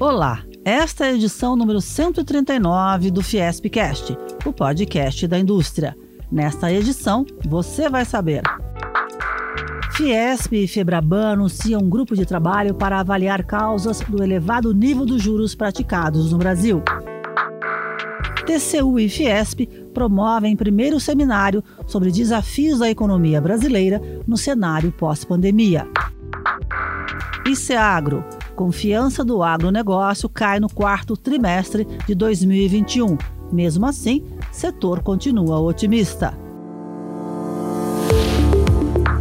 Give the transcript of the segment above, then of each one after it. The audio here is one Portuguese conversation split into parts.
Olá, esta é a edição número 139 do Fiespcast, o podcast da indústria. Nesta edição, você vai saber. Fiesp e Febraban anunciam um grupo de trabalho para avaliar causas do elevado nível dos juros praticados no Brasil. TCU e Fiesp promovem primeiro seminário sobre desafios da economia brasileira no cenário pós-pandemia. ICEAGRO. Confiança do agronegócio cai no quarto trimestre de 2021. Mesmo assim, setor continua otimista.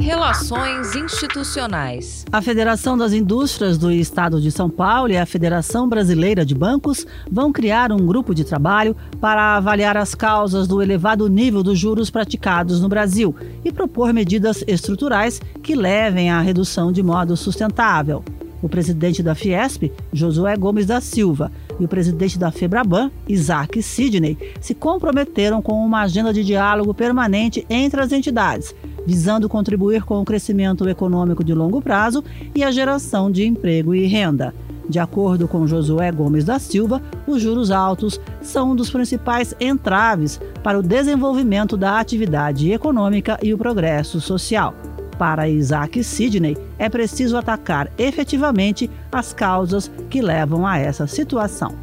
Relações institucionais. A Federação das Indústrias do Estado de São Paulo e a Federação Brasileira de Bancos vão criar um grupo de trabalho para avaliar as causas do elevado nível dos juros praticados no Brasil e propor medidas estruturais que levem à redução de modo sustentável. O presidente da Fiesp, Josué Gomes da Silva, e o presidente da Febraban, Isaac Sidney, se comprometeram com uma agenda de diálogo permanente entre as entidades, visando contribuir com o crescimento econômico de longo prazo e a geração de emprego e renda. De acordo com Josué Gomes da Silva, os juros altos são um dos principais entraves para o desenvolvimento da atividade econômica e o progresso social. Para Isaac Sidney, é preciso atacar efetivamente as causas que levam a essa situação.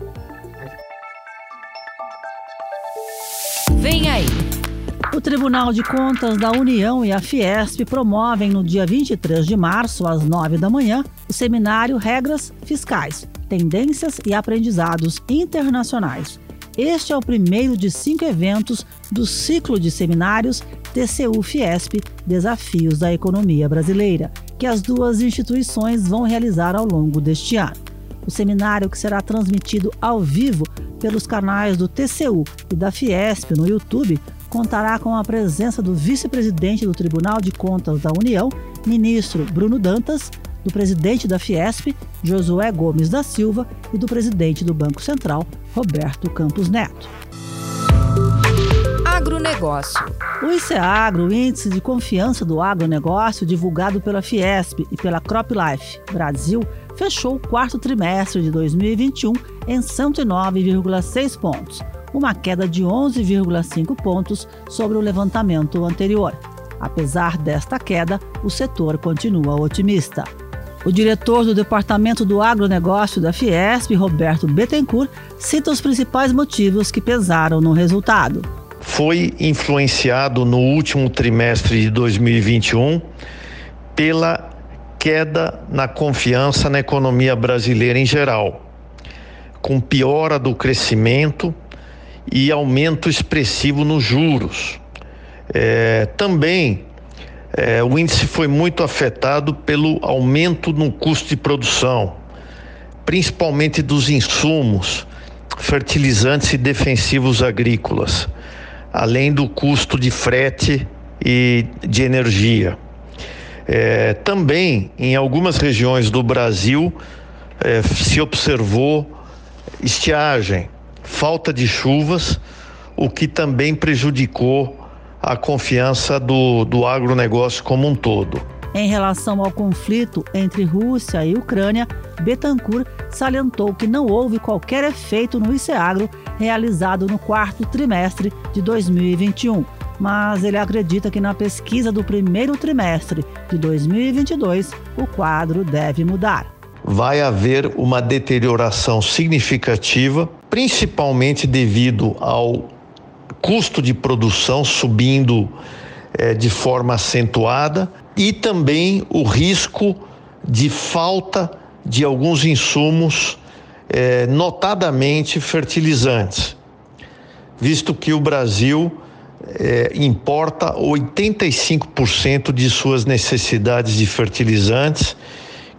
Vem aí! O Tribunal de Contas da União e a Fiesp promovem no dia 23 de março, às 9 da manhã, o seminário Regras Fiscais, Tendências e Aprendizados Internacionais. Este é o primeiro de cinco eventos do ciclo de seminários TCU-Fiesp Desafios da Economia Brasileira, que as duas instituições vão realizar ao longo deste ano. O seminário, que será transmitido ao vivo pelos canais do TCU e da Fiesp no YouTube, contará com a presença do vice-presidente do Tribunal de Contas da União, ministro Bruno Dantas, do presidente da Fiesp, Josué Gomes da Silva, e do presidente do Banco Central, Roberto Campos Neto. Agronegócio. O ICEAGRO, Índice de Confiança do Agronegócio, divulgado pela Fiesp e pela CropLife Brasil, fechou o quarto trimestre de 2021 em 109,6 pontos, uma queda de 11,5 pontos sobre o levantamento anterior. Apesar desta queda, o setor continua otimista. O diretor do Departamento do Agronegócio da Fiesp, Roberto Bettencourt, cita os principais motivos que pesaram no resultado foi influenciado no último trimestre de 2021 pela queda na confiança na economia brasileira em geral, com piora do crescimento e aumento expressivo nos juros. É, também é, o índice foi muito afetado pelo aumento no custo de produção, principalmente dos insumos, fertilizantes e defensivos agrícolas além do custo de frete e de energia. É, também em algumas regiões do Brasil é, se observou estiagem, falta de chuvas, o que também prejudicou a confiança do, do agronegócio como um todo. Em relação ao conflito entre Rússia e Ucrânia, Betancourt salientou que não houve qualquer efeito no ICEAGRO realizado no quarto trimestre de 2021, mas ele acredita que na pesquisa do primeiro trimestre de 2022 o quadro deve mudar. Vai haver uma deterioração significativa, principalmente devido ao custo de produção subindo é, de forma acentuada e também o risco de falta de alguns insumos, é, notadamente fertilizantes, visto que o Brasil é, importa 85% de suas necessidades de fertilizantes,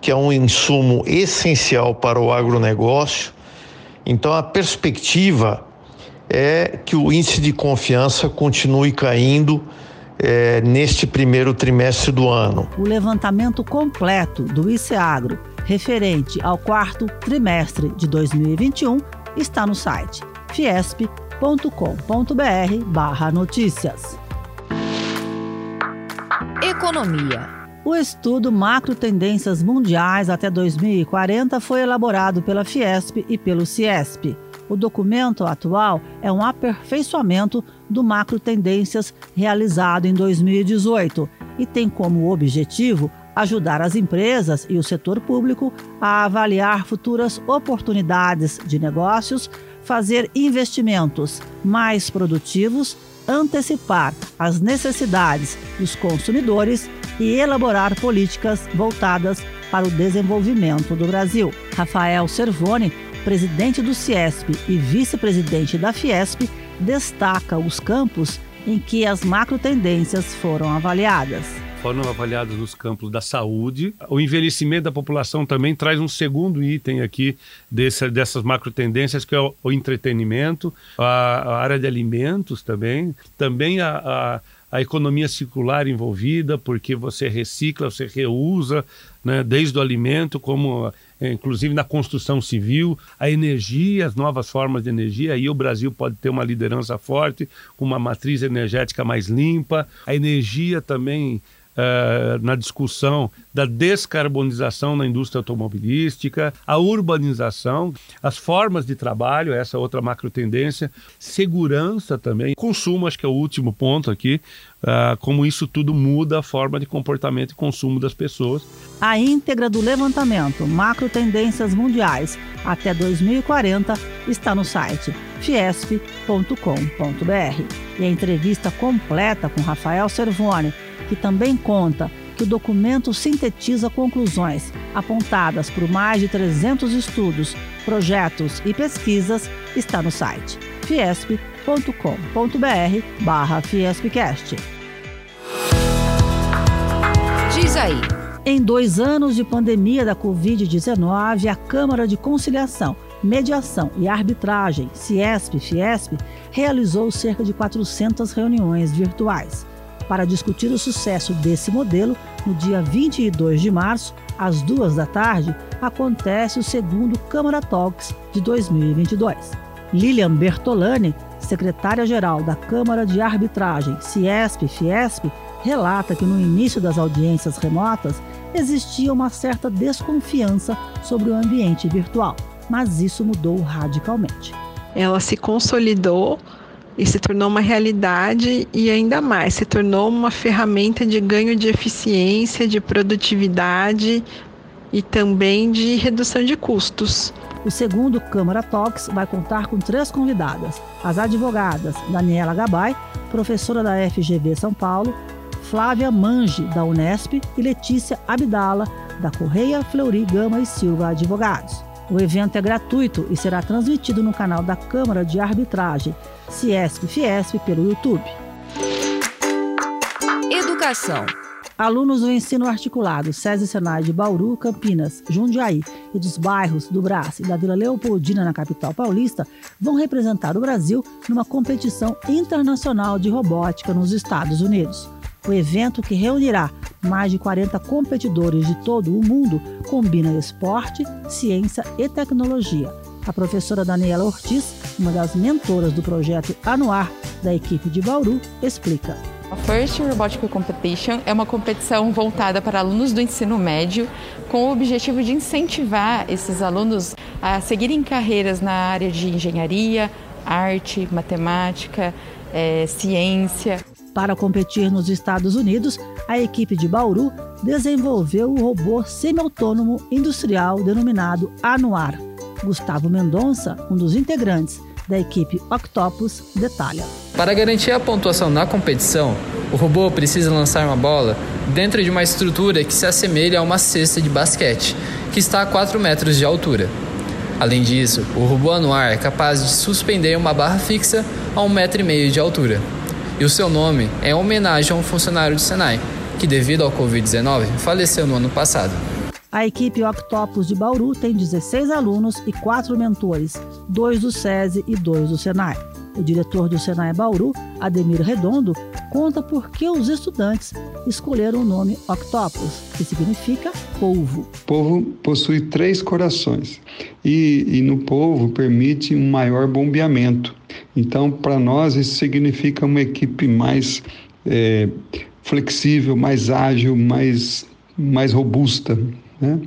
que é um insumo essencial para o agronegócio. Então, a perspectiva é que o índice de confiança continue caindo é, neste primeiro trimestre do ano. O levantamento completo do ICEAGRO, referente ao quarto trimestre de 2021, está no site fiesp.com.br/notícias. Economia. O estudo Macro Tendências Mundiais até 2040 foi elaborado pela Fiesp e pelo Ciesp. O documento atual é um aperfeiçoamento do Macro Tendências realizado em 2018 e tem como objetivo ajudar as empresas e o setor público a avaliar futuras oportunidades de negócios, fazer investimentos mais produtivos, antecipar as necessidades dos consumidores e elaborar políticas voltadas para o desenvolvimento do Brasil. Rafael Servoni, presidente do Ciesp e vice-presidente da Fiesp, destaca os campos em que as macro tendências foram avaliadas foram avaliadas nos campos da saúde. O envelhecimento da população também traz um segundo item aqui desse, dessas macro tendências, que é o, o entretenimento, a, a, área de alimentos também, também a, a a economia circular envolvida, porque você recicla, você reusa, né, desde o alimento, como é, inclusive na construção civil, a energia, as novas formas de energia. Aí o Brasil pode ter uma liderança forte, uma matriz energética mais limpa. A energia também Uh, na discussão da descarbonização na indústria automobilística, a urbanização, as formas de trabalho, essa outra macro tendência, segurança também, consumo, acho que é o último ponto aqui, uh, como isso tudo muda a forma de comportamento e consumo das pessoas. A íntegra do levantamento Macro Tendências Mundiais até 2040 está no site fiesp.com.br. E a entrevista completa com Rafael Servone que também conta que o documento sintetiza conclusões apontadas por mais de 300 estudos, projetos e pesquisas, está no site fiesp.com.br Fiespcast. Diz aí. Em dois anos de pandemia da Covid-19, a Câmara de Conciliação, Mediação e Arbitragem, CIESP-FIESP, realizou cerca de 400 reuniões virtuais. Para discutir o sucesso desse modelo, no dia 22 de março, às duas da tarde, acontece o segundo Câmara Talks de 2022. Lilian Bertolani, secretária-geral da Câmara de Arbitragem CIESP-FIESP, relata que no início das audiências remotas existia uma certa desconfiança sobre o ambiente virtual, mas isso mudou radicalmente. Ela se consolidou e se tornou uma realidade e ainda mais se tornou uma ferramenta de ganho de eficiência, de produtividade e também de redução de custos. O segundo Câmara Talks vai contar com três convidadas: as advogadas Daniela Gabay, professora da FGV São Paulo, Flávia Mange, da Unesp, e Letícia Abdala, da Correia Fleury Gama e Silva Advogados. O evento é gratuito e será transmitido no canal da Câmara de Arbitragem, Ciesp Fiesp, pelo YouTube. Educação. Alunos do ensino articulado SESI Senai de Bauru, Campinas, Jundiaí e dos bairros do Brás e da Vila Leopoldina na capital paulista vão representar o Brasil numa competição internacional de robótica nos Estados Unidos. O evento, que reunirá mais de 40 competidores de todo o mundo, combina esporte, ciência e tecnologia. A professora Daniela Ortiz, uma das mentoras do projeto Anuar da equipe de Bauru, explica. A First Robotic Competition é uma competição voltada para alunos do ensino médio, com o objetivo de incentivar esses alunos a seguirem carreiras na área de engenharia, arte, matemática, é, ciência. Para competir nos Estados Unidos, a equipe de Bauru desenvolveu o robô semi-autônomo industrial denominado Anuar. Gustavo Mendonça, um dos integrantes da equipe Octopus, detalha. Para garantir a pontuação na competição, o robô precisa lançar uma bola dentro de uma estrutura que se assemelha a uma cesta de basquete, que está a 4 metros de altura. Além disso, o robô Anuar é capaz de suspender uma barra fixa a um metro e meio de altura e o seu nome é em homenagem a um funcionário do Senai, que devido ao Covid-19 faleceu no ano passado. A equipe Octopus de Bauru tem 16 alunos e 4 mentores, dois do SESI e dois do Senai. O diretor do Senai Bauru, Ademir Redondo, conta por que os estudantes escolheram o nome Octopus, que significa polvo. Polvo possui três corações e, e no polvo permite um maior bombeamento. Então, para nós, isso significa uma equipe mais é, flexível, mais ágil, mais mais robusta. Né?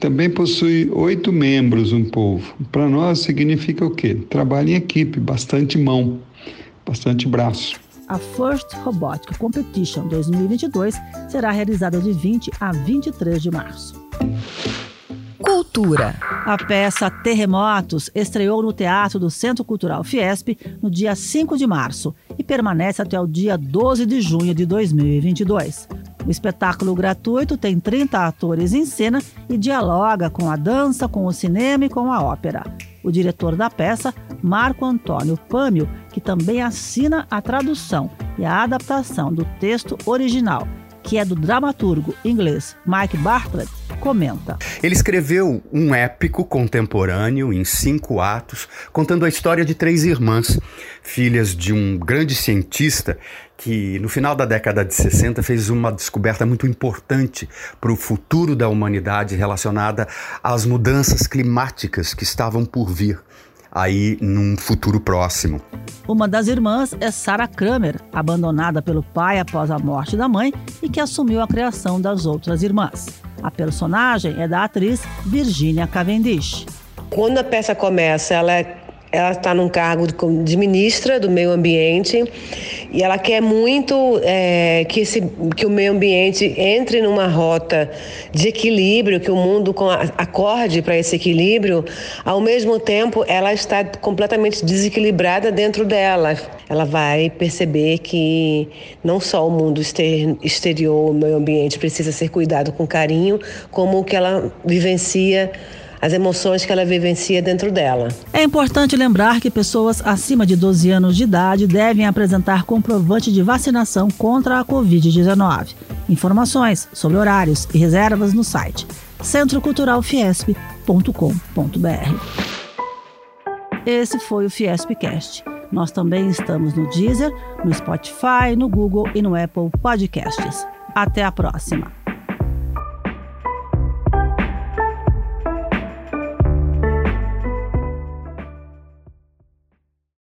Também possui oito membros um povo. Para nós significa o quê? Trabalho em equipe, bastante mão, bastante braço. A First Robotic Competition 2022 será realizada de 20 a 23 de março. Cultura. A peça Terremotos estreou no Teatro do Centro Cultural Fiesp no dia 5 de março e permanece até o dia 12 de junho de 2022. O espetáculo gratuito tem 30 atores em cena e dialoga com a dança, com o cinema e com a ópera. O diretor da peça, Marco Antônio Pâmio, que também assina a tradução e a adaptação do texto original, que é do dramaturgo inglês Mike Bartlett, comenta. Ele escreveu um épico contemporâneo em cinco atos, contando a história de três irmãs, filhas de um grande cientista que no final da década de 60 fez uma descoberta muito importante para o futuro da humanidade relacionada às mudanças climáticas que estavam por vir aí num futuro próximo. Uma das irmãs é Sarah Kramer, abandonada pelo pai após a morte da mãe e que assumiu a criação das outras irmãs. A personagem é da atriz Virginia Cavendish. Quando a peça começa, ela é ela está num cargo de ministra do meio ambiente e ela quer muito é, que, esse, que o meio ambiente entre numa rota de equilíbrio, que o mundo acorde para esse equilíbrio. Ao mesmo tempo, ela está completamente desequilibrada dentro dela. Ela vai perceber que não só o mundo exterior, o meio ambiente precisa ser cuidado com carinho, como o que ela vivencia as emoções que ela vivencia dentro dela. É importante lembrar que pessoas acima de 12 anos de idade devem apresentar comprovante de vacinação contra a Covid-19. Informações sobre horários e reservas no site centroculturalfiesp.com.br. Esse foi o Fiespcast. Nós também estamos no Deezer, no Spotify, no Google e no Apple Podcasts. Até a próxima!